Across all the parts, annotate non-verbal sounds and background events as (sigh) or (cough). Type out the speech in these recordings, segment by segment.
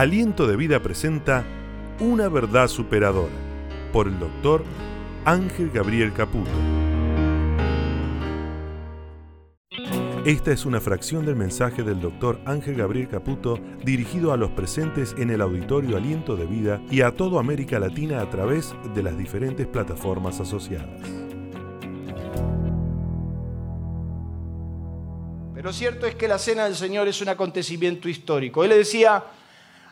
Aliento de Vida presenta Una verdad superadora por el doctor Ángel Gabriel Caputo. Esta es una fracción del mensaje del doctor Ángel Gabriel Caputo dirigido a los presentes en el auditorio Aliento de Vida y a toda América Latina a través de las diferentes plataformas asociadas. Pero cierto es que la cena del Señor es un acontecimiento histórico. Él le decía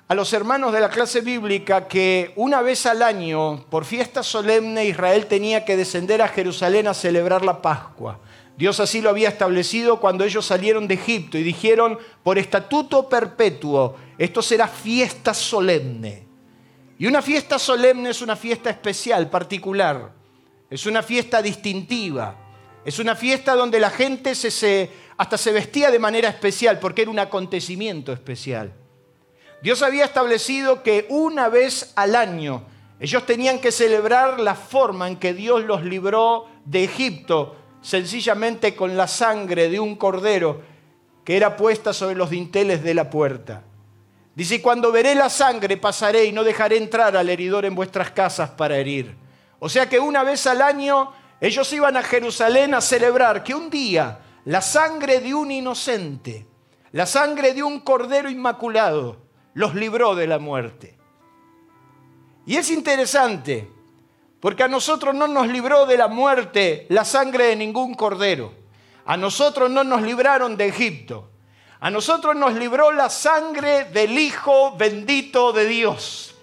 a los hermanos de la clase bíblica que una vez al año, por fiesta solemne, Israel tenía que descender a Jerusalén a celebrar la Pascua. Dios así lo había establecido cuando ellos salieron de Egipto y dijeron, por estatuto perpetuo, esto será fiesta solemne. Y una fiesta solemne es una fiesta especial, particular. Es una fiesta distintiva. Es una fiesta donde la gente se, hasta se vestía de manera especial porque era un acontecimiento especial. Dios había establecido que una vez al año ellos tenían que celebrar la forma en que Dios los libró de Egipto, sencillamente con la sangre de un cordero que era puesta sobre los dinteles de la puerta. Dice, cuando veré la sangre pasaré y no dejaré entrar al heridor en vuestras casas para herir. O sea que una vez al año ellos iban a Jerusalén a celebrar que un día la sangre de un inocente, la sangre de un cordero inmaculado, los libró de la muerte. Y es interesante, porque a nosotros no nos libró de la muerte la sangre de ningún cordero. A nosotros no nos libraron de Egipto. A nosotros nos libró la sangre del Hijo bendito de Dios.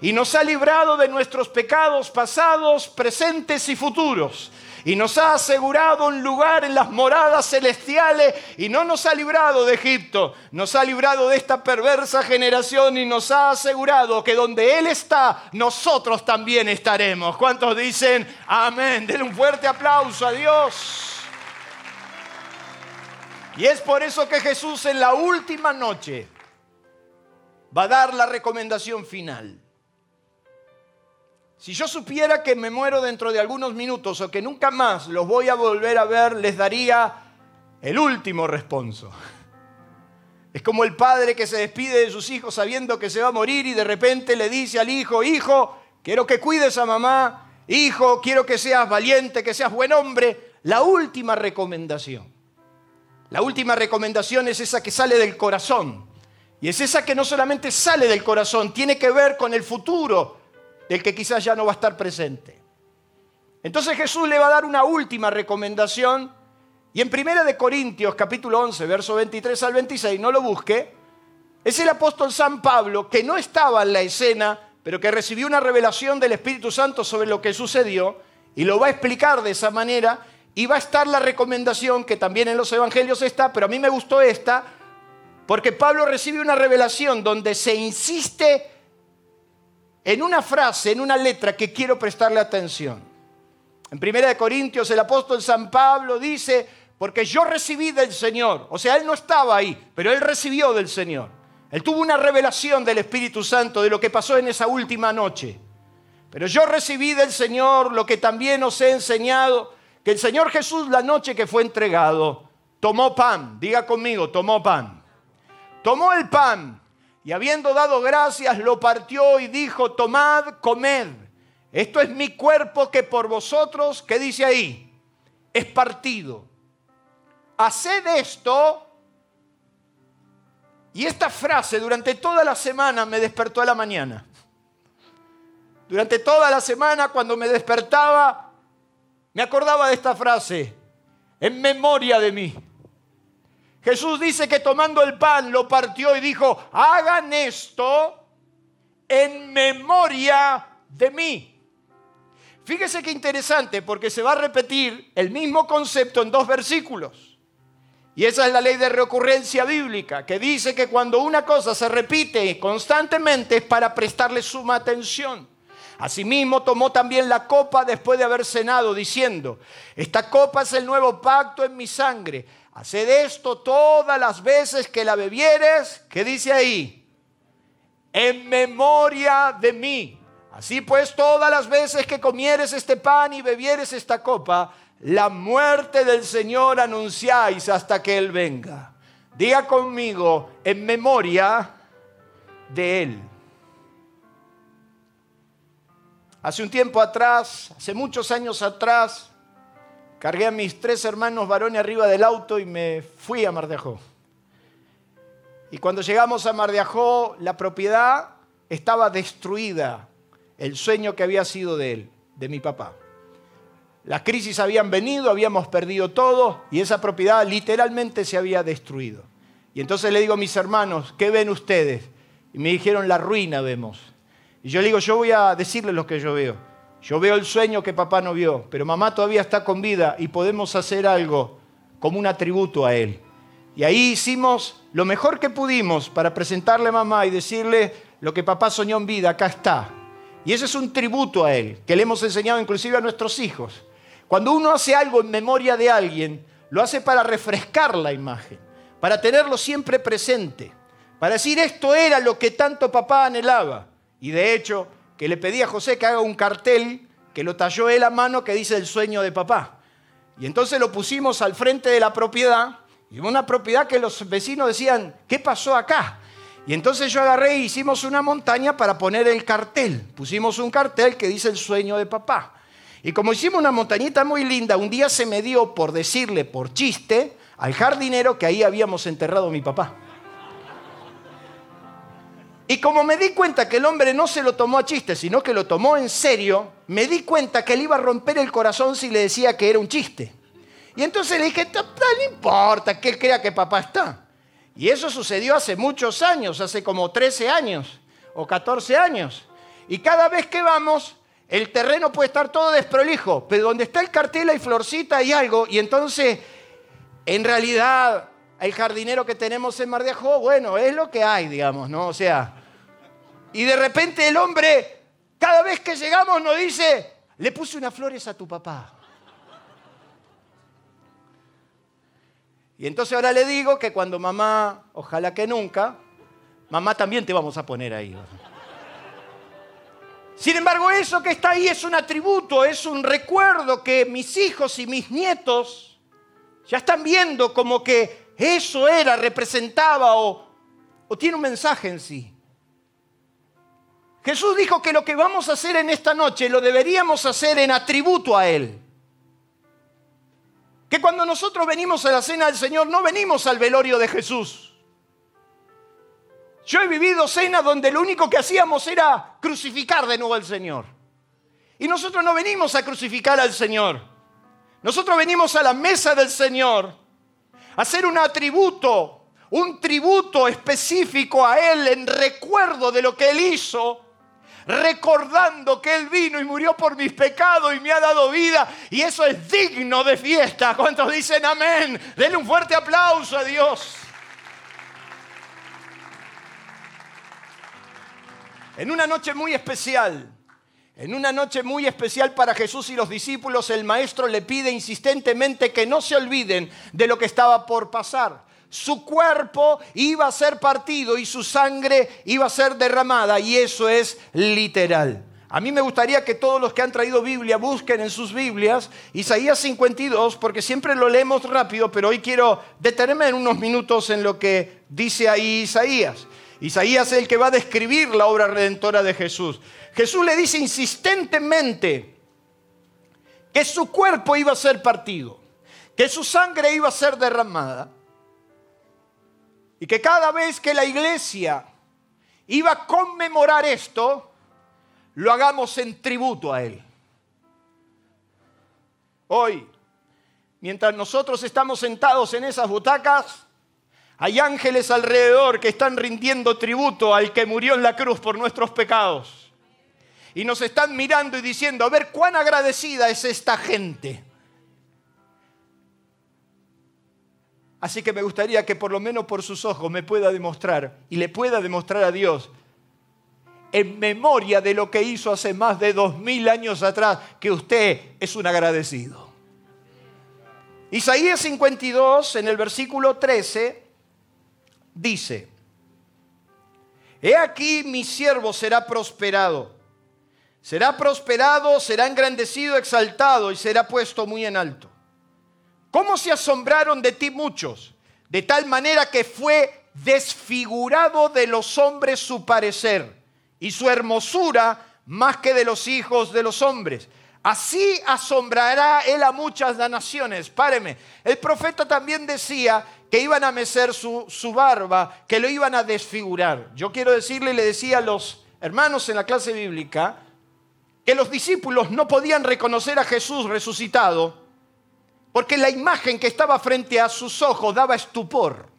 Y nos ha librado de nuestros pecados pasados, presentes y futuros y nos ha asegurado un lugar en las moradas celestiales y no nos ha librado de Egipto, nos ha librado de esta perversa generación y nos ha asegurado que donde Él está, nosotros también estaremos. ¿Cuántos dicen amén? Denle un fuerte aplauso a Dios. Y es por eso que Jesús en la última noche va a dar la recomendación final. Si yo supiera que me muero dentro de algunos minutos o que nunca más los voy a volver a ver, les daría el último responso. Es como el padre que se despide de sus hijos sabiendo que se va a morir y de repente le dice al hijo, hijo, quiero que cuides a mamá, hijo, quiero que seas valiente, que seas buen hombre. La última recomendación. La última recomendación es esa que sale del corazón. Y es esa que no solamente sale del corazón, tiene que ver con el futuro, del que quizás ya no va a estar presente. Entonces Jesús le va a dar una última recomendación y en 1 de Corintios capítulo 11, verso 23 al 26, no lo busque, es el apóstol San Pablo que no estaba en la escena, pero que recibió una revelación del Espíritu Santo sobre lo que sucedió y lo va a explicar de esa manera y va a estar la recomendación que también en los evangelios está, pero a mí me gustó esta, porque Pablo recibe una revelación donde se insiste en una frase, en una letra que quiero prestarle atención. En 1 Corintios el apóstol San Pablo dice, porque yo recibí del Señor, o sea, él no estaba ahí, pero él recibió del Señor. Él tuvo una revelación del Espíritu Santo de lo que pasó en esa última noche. Pero yo recibí del Señor lo que también os he enseñado, que el Señor Jesús la noche que fue entregado, tomó pan, diga conmigo, tomó pan. Tomó el pan y habiendo dado gracias, lo partió y dijo, tomad, comed. Esto es mi cuerpo que por vosotros, ¿qué dice ahí? Es partido. Haced esto. Y esta frase durante toda la semana me despertó a la mañana. Durante toda la semana cuando me despertaba, me acordaba de esta frase, en memoria de mí. Jesús dice que tomando el pan lo partió y dijo, hagan esto en memoria de mí. Fíjese qué interesante porque se va a repetir el mismo concepto en dos versículos. Y esa es la ley de recurrencia bíblica, que dice que cuando una cosa se repite constantemente es para prestarle suma atención. Asimismo tomó también la copa después de haber cenado, diciendo, esta copa es el nuevo pacto en mi sangre Haced esto todas las veces que la bebieres, ¿qué dice ahí? En memoria de mí. Así pues, todas las veces que comieres este pan y bebieres esta copa, la muerte del Señor anunciáis hasta que Él venga. Diga conmigo, en memoria de Él. Hace un tiempo atrás, hace muchos años atrás, cargué a mis tres hermanos varones arriba del auto y me fui a Mar. Y cuando llegamos a Mar la propiedad estaba destruida, el sueño que había sido de él, de mi papá. Las crisis habían venido, habíamos perdido todo y esa propiedad literalmente se había destruido. Y entonces le digo a mis hermanos, ¿qué ven ustedes? Y me dijeron, la ruina vemos. Y yo le digo, yo voy a decirles lo que yo veo. Yo veo el sueño que papá no vio, pero mamá todavía está con vida y podemos hacer algo como un atributo a él. Y ahí hicimos lo mejor que pudimos para presentarle a mamá y decirle lo que papá soñó en vida, acá está. Y ese es un tributo a él, que le hemos enseñado inclusive a nuestros hijos. Cuando uno hace algo en memoria de alguien, lo hace para refrescar la imagen, para tenerlo siempre presente, para decir esto era lo que tanto papá anhelaba. Y de hecho, que le pedí a José que haga un cartel que lo talló él a mano que dice el sueño de papá. Y entonces lo pusimos al frente de la propiedad, y una propiedad que los vecinos decían, ¿qué pasó acá? Y entonces yo agarré y hicimos una montaña para poner el cartel. Pusimos un cartel que dice el sueño de papá. Y como hicimos una montañita muy linda, un día se me dio por decirle, por chiste, al jardinero que ahí habíamos enterrado a mi papá. Y como me di cuenta que el hombre no se lo tomó a chiste, sino que lo tomó en serio, me di cuenta que le iba a romper el corazón si le decía que era un chiste. Y entonces le dije, no importa que él crea que papá está. Y eso sucedió hace muchos años, hace como 13 años o 14 años. Y cada vez que vamos, el terreno puede estar todo desprolijo, pero donde está el cartel hay florcita y algo, y entonces, en realidad, el jardinero que tenemos en Mar de Ajó, bueno, es lo que hay, digamos, ¿no? O sea, y de repente el hombre, cada vez que llegamos, nos dice, le puse unas flores a tu papá. Y entonces ahora le digo que cuando mamá, ojalá que nunca, mamá también te vamos a poner ahí. Sin embargo, eso que está ahí es un atributo, es un recuerdo que mis hijos y mis nietos ya están viendo como que eso era, representaba o, tiene un mensaje en sí. Jesús dijo que lo que vamos a hacer en esta noche lo deberíamos hacer en atributo a Él. Que cuando nosotros venimos a la cena del Señor no venimos al velorio de Jesús. Yo he vivido cenas donde lo único que hacíamos era crucificar de nuevo al Señor. Y nosotros no venimos a crucificar al Señor. Nosotros venimos a la mesa del Señor hacer un atributo, un tributo específico a Él en recuerdo de lo que Él hizo, recordando que Él vino y murió por mis pecados y me ha dado vida. Y eso es digno de fiesta. ¿Cuántos dicen amén? Denle un fuerte aplauso a Dios. En una noche muy especial, en una noche muy especial para Jesús y los discípulos, el maestro le pide insistentemente que no se olviden de lo que estaba por pasar. Su cuerpo iba a ser partido y su sangre iba a ser derramada y eso es literal. A mí me gustaría que todos los que han traído Biblia busquen en sus Biblias Isaías 52, porque siempre lo leemos rápido, pero hoy quiero detenerme en unos minutos en lo que dice ahí Isaías. Isaías es el que va a describir la obra redentora de Jesús. Jesús le dice insistentemente que su cuerpo iba a ser partido, que su sangre iba a ser derramada y que cada vez que la iglesia iba a conmemorar esto, lo hagamos en tributo a Él. Hoy, mientras nosotros estamos sentados en esas butacas, hay ángeles alrededor que están rindiendo tributo al que murió en la cruz por nuestros pecados. Y nos están mirando y diciendo, a ver cuán agradecida es esta gente. Así que me gustaría que por lo menos por sus ojos me pueda demostrar y le pueda demostrar a Dios en memoria de lo que hizo hace más de dos mil años atrás, que usted es un agradecido. Isaías 52, en el versículo 13, dice, He aquí mi siervo será prosperado. Será prosperado, será engrandecido, exaltado y será puesto muy en alto. ¿Cómo se asombraron de ti muchos? De tal manera que fue desfigurado de los hombres su parecer y su hermosura más que de los hijos de los hombres. Así asombrará él a muchas naciones. Páreme. El profeta también decía que iban a mecer su, barba, que lo iban a desfigurar. Yo quiero decirle, le decía a los hermanos en la clase bíblica, que los discípulos no podían reconocer a Jesús resucitado porque la imagen que estaba frente a sus ojos daba estupor.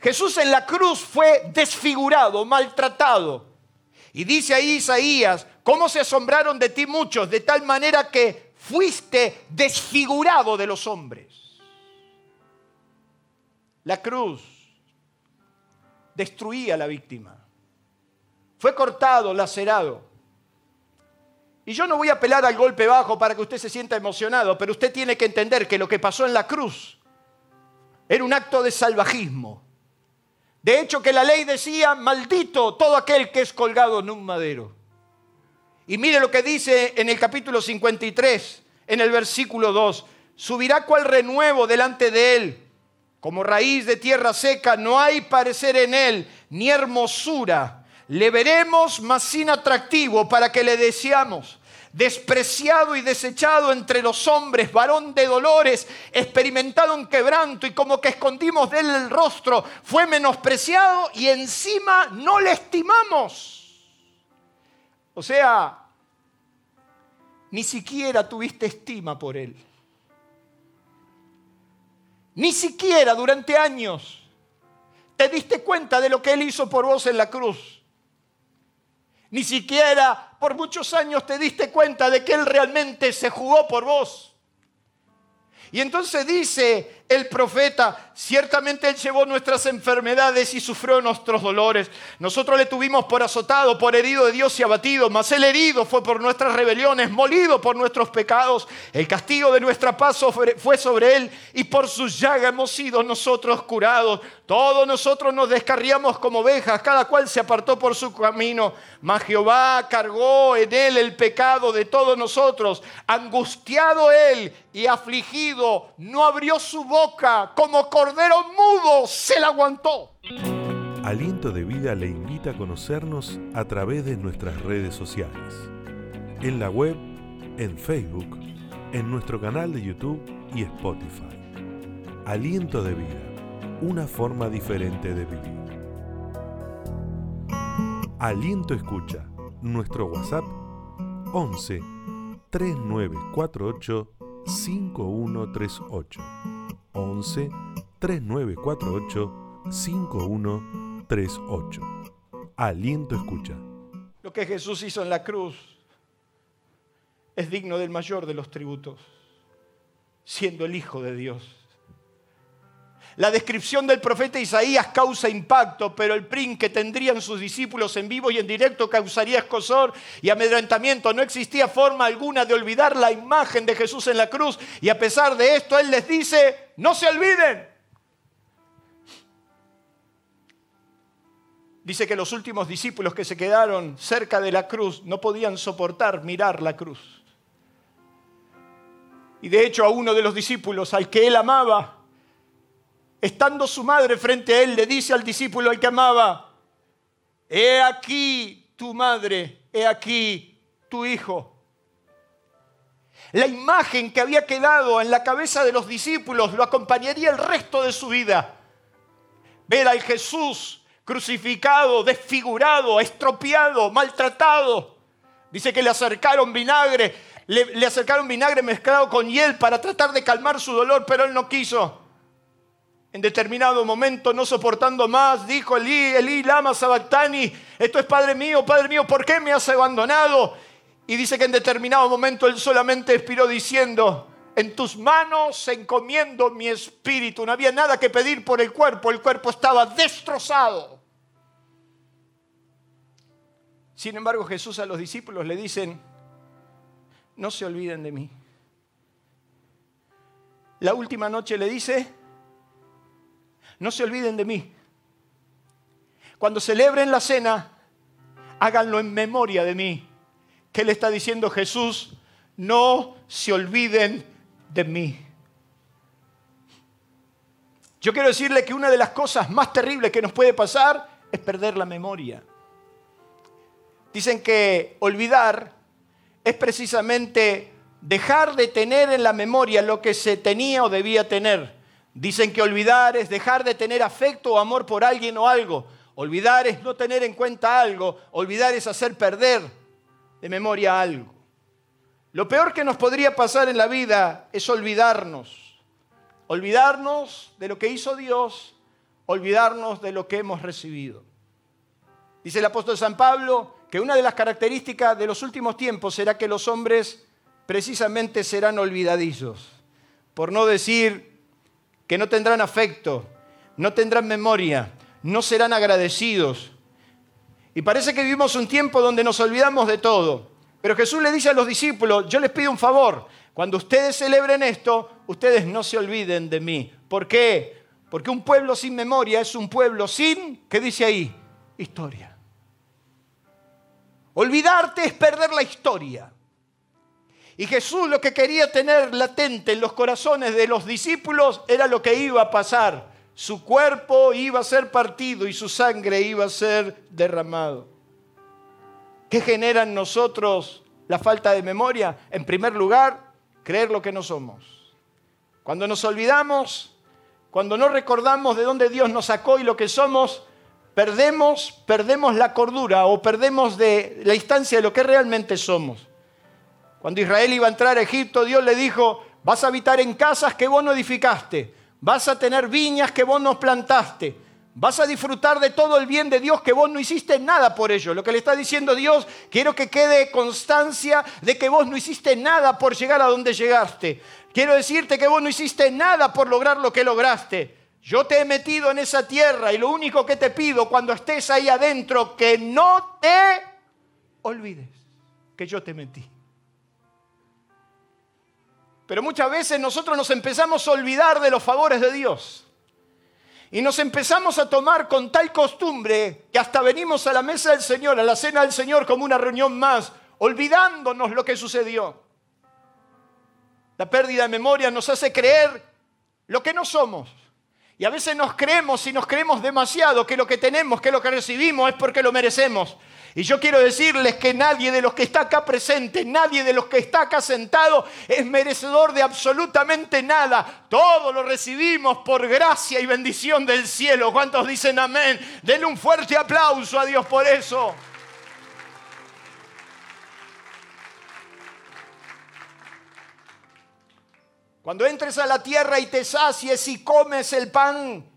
Jesús en la cruz fue desfigurado, maltratado. Y dice ahí Isaías, ¿cómo se asombraron de ti muchos? De tal manera que fuiste desfigurado de los hombres. La cruz destruía a la víctima. Fue cortado, lacerado. Y yo no voy a apelar al golpe bajo para que usted se sienta emocionado, pero usted tiene que entender que lo que pasó en la cruz era un acto de salvajismo. De hecho, que la ley decía, maldito todo aquel que es colgado en un madero. Y mire lo que dice en el capítulo 53, en el versículo 2, subirá cual renuevo delante de él, como raíz de tierra seca, no hay parecer en él, ni hermosura le veremos, mas sin atractivo, para que le deseamos. Despreciado y desechado entre los hombres, varón de dolores, experimentado en quebranto y como que escondimos de él el rostro, fue menospreciado y encima no le estimamos. O sea, ni siquiera tuviste estima por él. Ni siquiera durante años te diste cuenta de lo que él hizo por vos en la cruz. Ni siquiera por muchos años te diste cuenta de que Él realmente se jugó por vos. Y entonces dice el profeta, ciertamente Él llevó nuestras enfermedades y sufrió nuestros dolores. Nosotros le tuvimos por azotado, por herido de Dios y abatido, mas el herido fue por nuestras rebeliones, molido por nuestros pecados. El castigo de nuestra paz fue sobre Él y por su llaga hemos sido nosotros curados. Todos nosotros nos descarriamos como ovejas, cada cual se apartó por su camino. Mas Jehová cargó en Él el pecado de todos nosotros. Angustiado Él y afligido, no abrió su boca como cordero mudo, se la aguantó. Aliento de Vida le invita a conocernos a través de nuestras redes sociales. En la web, en Facebook, en nuestro canal de YouTube y Spotify. Aliento de Vida, una forma diferente de vivir. Aliento Escucha, nuestro WhatsApp 11 3948 5138. 11 3948 5138. Aliento escucha. Lo que Jesús hizo en la cruz es digno del mayor de los tributos, siendo el Hijo de Dios. La descripción del profeta Isaías causa impacto, pero el prin que tendrían sus discípulos en vivo y en directo causaría escosor y amedrentamiento. No existía forma alguna de olvidar la imagen de Jesús en la cruz. Y a pesar de esto, Él les dice, no se olviden. Dice que los últimos discípulos que se quedaron cerca de la cruz no podían soportar mirar la cruz. Y de hecho a uno de los discípulos al que él amaba, estando su madre frente a él, le dice al discípulo al que amaba, he aquí tu madre, he aquí tu hijo. La imagen que había quedado en la cabeza de los discípulos lo acompañaría el resto de su vida. Ver al Jesús crucificado, desfigurado, estropeado, maltratado. Dice que le acercaron vinagre, le, acercaron vinagre mezclado con hiel para tratar de calmar su dolor, pero él no quiso. En determinado momento, no soportando más, dijo Elí, Elí, lama sabactani, esto es Padre mío, Padre mío, ¿por qué me has abandonado? Y dice que en determinado momento él solamente expiró diciendo, en tus manos encomiendo mi espíritu. No había nada que pedir por el cuerpo, el cuerpo estaba destrozado. Sin embargo, Jesús a los discípulos le dicen, no se olviden de mí. La última noche le dice, no se olviden de mí. Cuando celebren la cena, háganlo en memoria de mí. ¿Qué le está diciendo Jesús? No se olviden de mí. Yo quiero decirle que una de las cosas más terribles que nos puede pasar es perder la memoria. Dicen que olvidar es precisamente dejar de tener en la memoria lo que se tenía o debía tener. Dicen que olvidar es dejar de tener afecto o amor por alguien o algo. Olvidar es no tener en cuenta algo. Olvidar es hacer perder de memoria algo. Lo peor que nos podría pasar en la vida es olvidarnos. Olvidarnos de lo que hizo Dios, olvidarnos de lo que hemos recibido. Dice el apóstol San Pablo que una de las características de los últimos tiempos será que los hombres precisamente serán olvidadizos, por no decir que no tendrán afecto, no tendrán memoria, no serán agradecidos. Y parece que vivimos un tiempo donde nos olvidamos de todo. Pero Jesús le dice a los discípulos, yo les pido un favor, cuando ustedes celebren esto, ustedes no se olviden de mí. ¿Por qué? Porque un pueblo sin memoria es un pueblo sin, ¿qué dice ahí? Historia. Olvidarte es perder la historia. Y Jesús lo que quería tener latente en los corazones de los discípulos era lo que iba a pasar. Su cuerpo iba a ser partido y su sangre iba a ser derramado. ¿Qué genera en nosotros la falta de memoria? En primer lugar, creer lo que no somos. Cuando nos olvidamos, cuando no recordamos de dónde Dios nos sacó y lo que somos, perdemos, perdemos la cordura o perdemos de la instancia de lo que realmente somos. Cuando Israel iba a entrar a Egipto, Dios le dijo, vas a habitar en casas que vos no edificaste, vas a tener viñas que vos no plantaste, vas a disfrutar de todo el bien de Dios que vos no hiciste nada por ello. Lo que le está diciendo Dios, quiero que quede constancia de que vos no hiciste nada por llegar a donde llegaste. Quiero decirte que vos no hiciste nada por lograr lo que lograste. Yo te he metido en esa tierra y lo único que te pido cuando estés ahí adentro, que no te olvides que yo te metí. Pero muchas veces nosotros nos empezamos a olvidar de los favores de Dios. Y nos empezamos a tomar con tal costumbre que hasta venimos a la mesa del Señor, a la cena del Señor como una reunión más, olvidándonos lo que sucedió. La pérdida de memoria nos hace creer lo que no somos. Y a veces nos creemos y nos creemos demasiado que lo que tenemos, que lo que recibimos es porque lo merecemos. Y yo quiero decirles que nadie de los que está acá presente, nadie de los que está acá sentado es merecedor de absolutamente nada. Todo lo recibimos por gracia y bendición del cielo. ¿Cuántos dicen amén? Denle un fuerte aplauso a Dios por eso. Cuando entres a la tierra y te sacies y comes el pan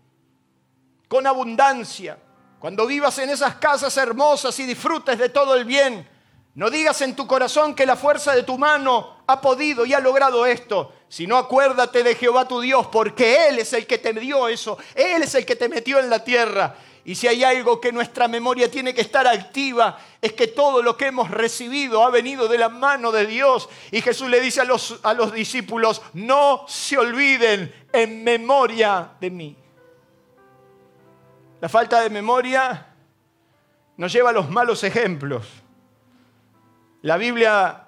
con abundancia, cuando vivas en esas casas hermosas y disfrutes de todo el bien, no digas en tu corazón que la fuerza de tu mano ha podido y ha logrado esto, sino acuérdate de Jehová tu Dios, porque Él es el que te dio eso, Él es el que te metió en la tierra. Y si hay algo que nuestra memoria tiene que estar activa, es que todo lo que hemos recibido ha venido de la mano de Dios. Y Jesús le dice a los, a los discípulos, no se olviden en memoria de mí. La falta de memoria nos lleva a los malos ejemplos. La Biblia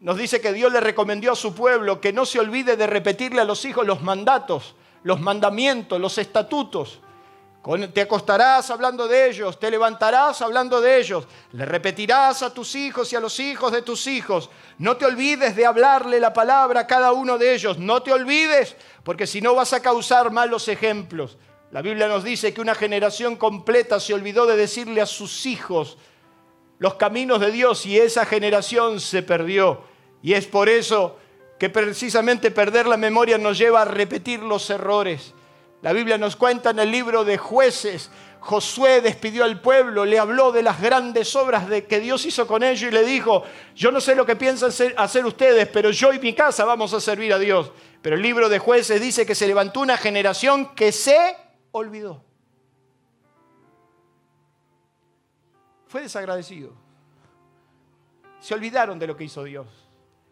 nos dice que Dios le recomendó a su pueblo que no se olvide de repetirle a los hijos los mandatos, los mandamientos, los estatutos. Te acostarás hablando de ellos, te levantarás hablando de ellos, le repetirás a tus hijos y a los hijos de tus hijos. No te olvides de hablarle la palabra a cada uno de ellos, no te olvides, porque si no vas a causar malos ejemplos. La Biblia nos dice que una generación completa se olvidó de decirle a sus hijos los caminos de Dios y esa generación se perdió. Y es por eso que precisamente perder la memoria nos lleva a repetir los errores. La Biblia nos cuenta en el libro de jueces, Josué despidió al pueblo, le habló de las grandes obras de que Dios hizo con ellos y le dijo, yo no sé lo que piensan hacer ustedes, pero yo y mi casa vamos a servir a Dios. Pero el libro de jueces dice que se levantó una generación que se olvidó. Fue desagradecido. Se olvidaron de lo que hizo Dios.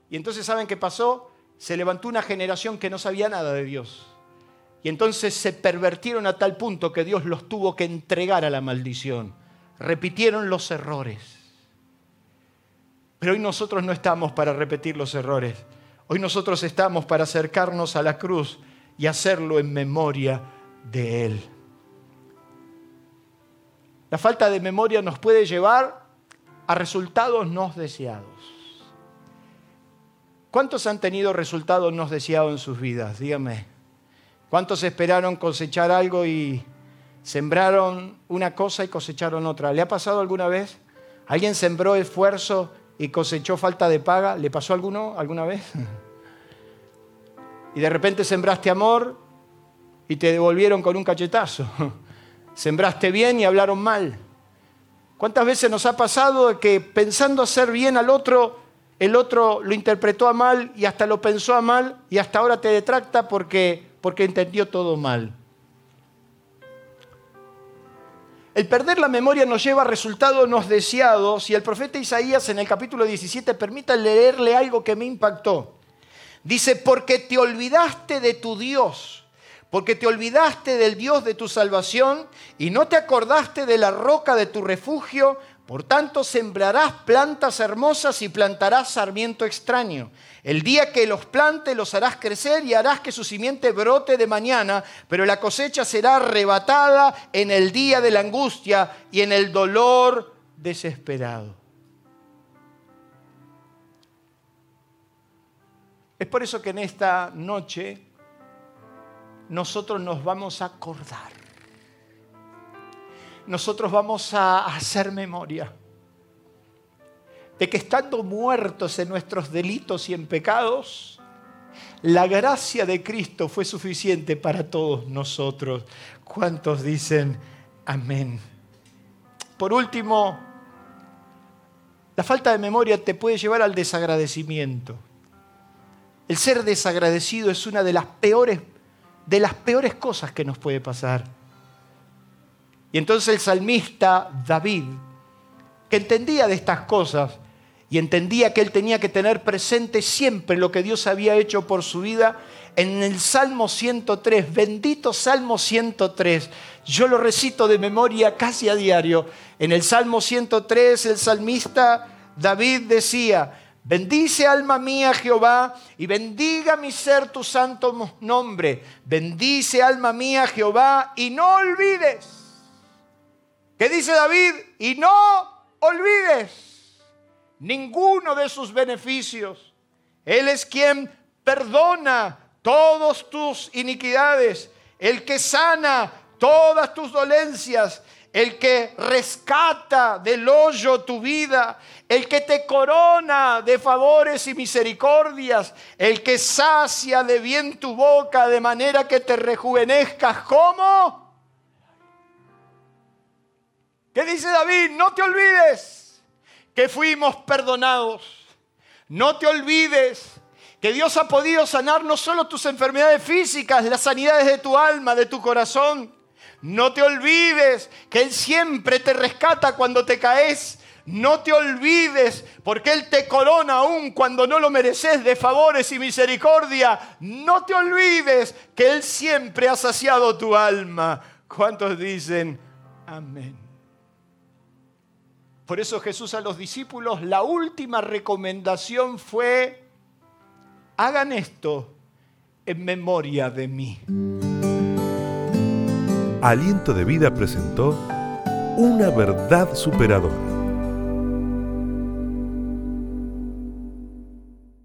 Y entonces, ¿saben qué pasó? Se levantó una generación que no sabía nada de Dios. Y entonces se pervertieron a tal punto que Dios los tuvo que entregar a la maldición. Repitieron los errores. Pero hoy nosotros no estamos para repetir los errores. Hoy nosotros estamos para acercarnos a la cruz y hacerlo en memoria de Él. La falta de memoria nos puede llevar a resultados no deseados. ¿Cuántos han tenido resultados no deseados en sus vidas? Dígame. ¿Cuántos esperaron cosechar algo y sembraron una cosa y cosecharon otra? ¿Le ha pasado alguna vez? ¿Alguien sembró esfuerzo y cosechó falta de paga? ¿Le pasó alguno alguna vez? (laughs) Y de repente sembraste amor y te devolvieron con un cachetazo. (laughs) Sembraste bien y hablaron mal. ¿Cuántas veces nos ha pasado que pensando hacer bien al otro, el otro lo interpretó a mal y hasta lo pensó a mal y hasta ahora te detracta porque, porque entendió todo mal? El perder la memoria nos lleva a resultados no deseados y el profeta Isaías en el capítulo 17 permita leerle algo que me impactó. Dice, porque te olvidaste de tu Dios, porque te olvidaste del Dios de tu salvación y no te acordaste de la roca de tu refugio, por tanto sembrarás plantas hermosas y plantarás sarmiento extraño. El día que los plante los harás crecer y harás que su simiente brote de mañana, pero la cosecha será arrebatada en el día de la angustia y en el dolor desesperado. Es por eso que en esta noche nosotros nos vamos a acordar. Nosotros vamos a hacer memoria de que estando muertos en nuestros delitos y en pecados, la gracia de Cristo fue suficiente para todos nosotros. ¿Cuántos dicen amén? Por último, la falta de memoria te puede llevar al desagradecimiento. El ser desagradecido es una de las peores, de las peores cosas que nos puede pasar. Y entonces el salmista David, que entendía de estas cosas y entendía que él tenía que tener presente siempre lo que Dios había hecho por su vida, en el Salmo 103, bendito Salmo 103, yo lo recito de memoria casi a diario, en el Salmo 103 el salmista David decía, Bendice alma mía Jehová y bendiga mi ser tu santo nombre. Bendice alma mía Jehová y no olvides. ¿Qué dice David? Y no olvides ninguno de sus beneficios. Él es quien perdona todas tus iniquidades, el que sana todas tus dolencias, el que rescata del hoyo tu vida, el que te corona de favores y misericordias, el que sacia de bien tu boca de manera que te rejuvenezcas. ¿Cómo? ¿Qué dice David? No te olvides que fuimos perdonados. No te olvides que Dios ha podido sanar no solo tus enfermedades físicas, las sanidades de tu alma, de tu corazón, no te olvides que Él siempre te rescata cuando te caes. No te olvides porque Él te corona aún cuando no lo mereces de favores y misericordia. No te olvides que Él siempre ha saciado tu alma. ¿Cuántos dicen amén? Por eso Jesús a los discípulos, la última recomendación fue, hagan esto en memoria de mí. Aliento de Vida presentó Una verdad superadora.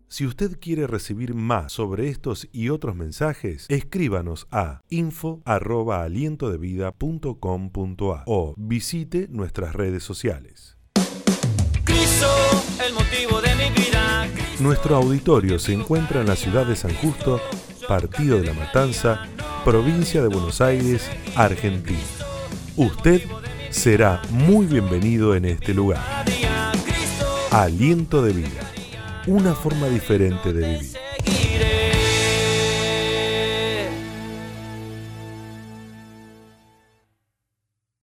Si usted quiere recibir más sobre estos y otros mensajes, escríbanos a info@alientodevida.com.a o visite nuestras redes sociales. el motivo de mi vida. Nuestro auditorio se encuentra en la ciudad de San Justo, partido de la Matanza, provincia de Buenos Aires, Argentina. Usted será muy bienvenido en este lugar. Aliento de vida, una forma diferente de vivir.